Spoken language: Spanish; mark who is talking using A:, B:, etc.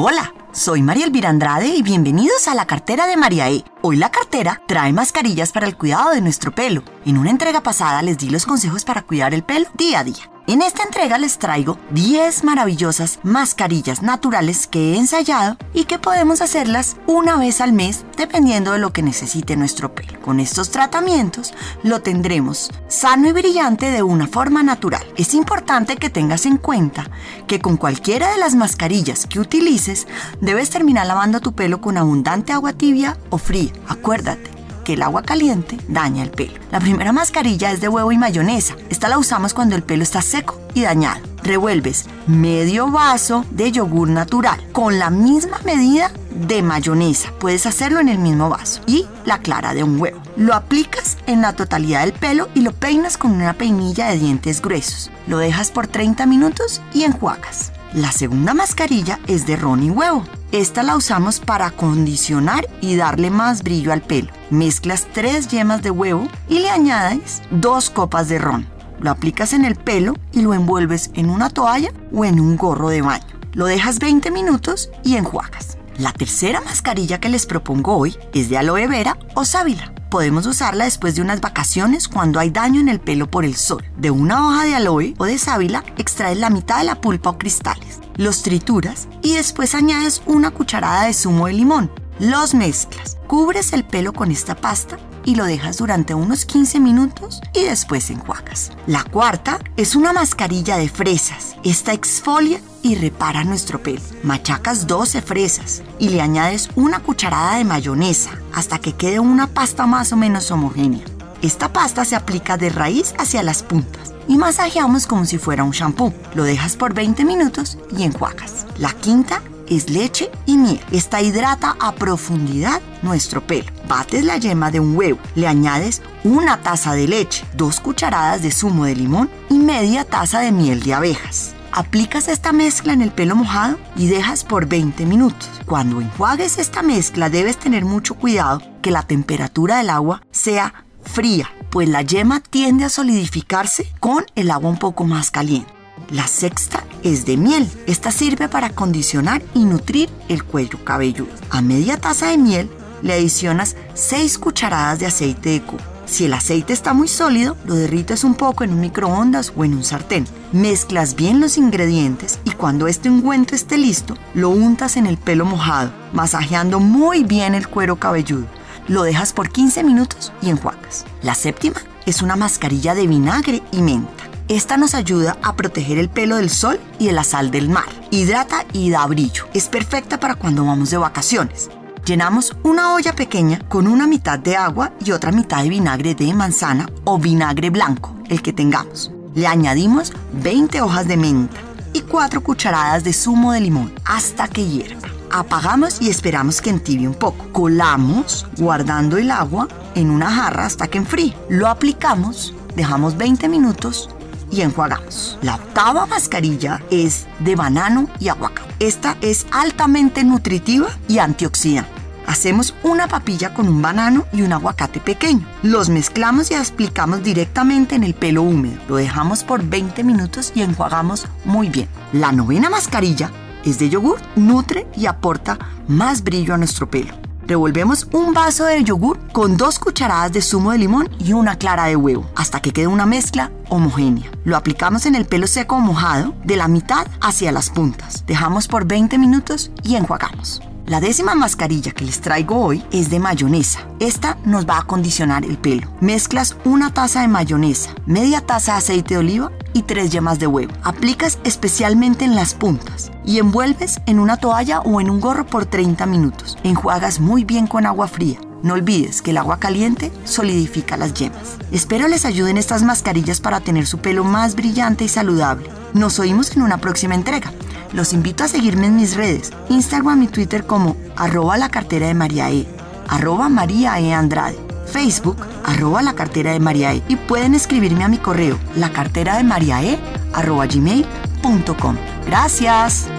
A: Hola, soy María Elvira Andrade y bienvenidos a la cartera de María E. Hoy la cartera trae mascarillas para el cuidado de nuestro pelo. En una entrega pasada les di los consejos para cuidar el pelo día a día. En esta entrega les traigo 10 maravillosas mascarillas naturales que he ensayado y que podemos hacerlas una vez al mes dependiendo de lo que necesite nuestro pelo. Con estos tratamientos lo tendremos sano y brillante de una forma natural. Es importante que tengas en cuenta que con cualquiera de las mascarillas que utilices debes terminar lavando tu pelo con abundante agua tibia o fría. Acuérdate el agua caliente daña el pelo. La primera mascarilla es de huevo y mayonesa. Esta la usamos cuando el pelo está seco y dañado. Revuelves medio vaso de yogur natural con la misma medida de mayonesa. Puedes hacerlo en el mismo vaso. Y la clara de un huevo. Lo aplicas en la totalidad del pelo y lo peinas con una peinilla de dientes gruesos. Lo dejas por 30 minutos y enjuagas. La segunda mascarilla es de ron y huevo. Esta la usamos para acondicionar y darle más brillo al pelo. Mezclas tres yemas de huevo y le añades dos copas de ron. Lo aplicas en el pelo y lo envuelves en una toalla o en un gorro de baño. Lo dejas 20 minutos y enjuagas. La tercera mascarilla que les propongo hoy es de aloe vera o sábila. Podemos usarla después de unas vacaciones cuando hay daño en el pelo por el sol. De una hoja de aloe o de sábila extraes la mitad de la pulpa o cristales los trituras y después añades una cucharada de zumo de limón. Los mezclas, cubres el pelo con esta pasta y lo dejas durante unos 15 minutos y después enjuagas. La cuarta es una mascarilla de fresas. Esta exfolia y repara nuestro pelo. Machacas 12 fresas y le añades una cucharada de mayonesa hasta que quede una pasta más o menos homogénea. Esta pasta se aplica de raíz hacia las puntas y masajeamos como si fuera un shampoo. Lo dejas por 20 minutos y enjuagas. La quinta es leche y miel. Esta hidrata a profundidad nuestro pelo. Bates la yema de un huevo, le añades una taza de leche, dos cucharadas de zumo de limón y media taza de miel de abejas. Aplicas esta mezcla en el pelo mojado y dejas por 20 minutos. Cuando enjuagues esta mezcla debes tener mucho cuidado que la temperatura del agua sea fría, pues la yema tiende a solidificarse con el agua un poco más caliente. La sexta es de miel. Esta sirve para acondicionar y nutrir el cuello cabelludo. A media taza de miel le adicionas 6 cucharadas de aceite de coco. Si el aceite está muy sólido, lo derrites un poco en un microondas o en un sartén. Mezclas bien los ingredientes y cuando este ungüento esté listo, lo untas en el pelo mojado, masajeando muy bien el cuero cabelludo lo dejas por 15 minutos y enjuagas. La séptima es una mascarilla de vinagre y menta. Esta nos ayuda a proteger el pelo del sol y de la sal del mar. Hidrata y da brillo. Es perfecta para cuando vamos de vacaciones. Llenamos una olla pequeña con una mitad de agua y otra mitad de vinagre de manzana o vinagre blanco, el que tengamos. Le añadimos 20 hojas de menta y 4 cucharadas de zumo de limón hasta que hierva. Apagamos y esperamos que entibie un poco. Colamos guardando el agua en una jarra hasta que enfríe. Lo aplicamos, dejamos 20 minutos y enjuagamos. La octava mascarilla es de banano y aguacate. Esta es altamente nutritiva y antioxidante. Hacemos una papilla con un banano y un aguacate pequeño. Los mezclamos y aplicamos directamente en el pelo húmedo. Lo dejamos por 20 minutos y enjuagamos muy bien. La novena mascarilla es de yogur, nutre y aporta más brillo a nuestro pelo. Revolvemos un vaso de yogur con dos cucharadas de zumo de limón y una clara de huevo hasta que quede una mezcla homogénea. Lo aplicamos en el pelo seco o mojado de la mitad hacia las puntas. Dejamos por 20 minutos y enjuagamos. La décima mascarilla que les traigo hoy es de mayonesa. Esta nos va a acondicionar el pelo. Mezclas una taza de mayonesa, media taza de aceite de oliva tres yemas de huevo. Aplicas especialmente en las puntas y envuelves en una toalla o en un gorro por 30 minutos. Enjuagas muy bien con agua fría. No olvides que el agua caliente solidifica las yemas. Espero les ayuden estas mascarillas para tener su pelo más brillante y saludable. Nos oímos en una próxima entrega. Los invito a seguirme en mis redes, Instagram y Twitter como arroba la cartera de María E, arroba María E Andrade, Facebook, arroba la cartera de María E y pueden escribirme a mi correo, la cartera de María E, arroba gmail.com. Gracias.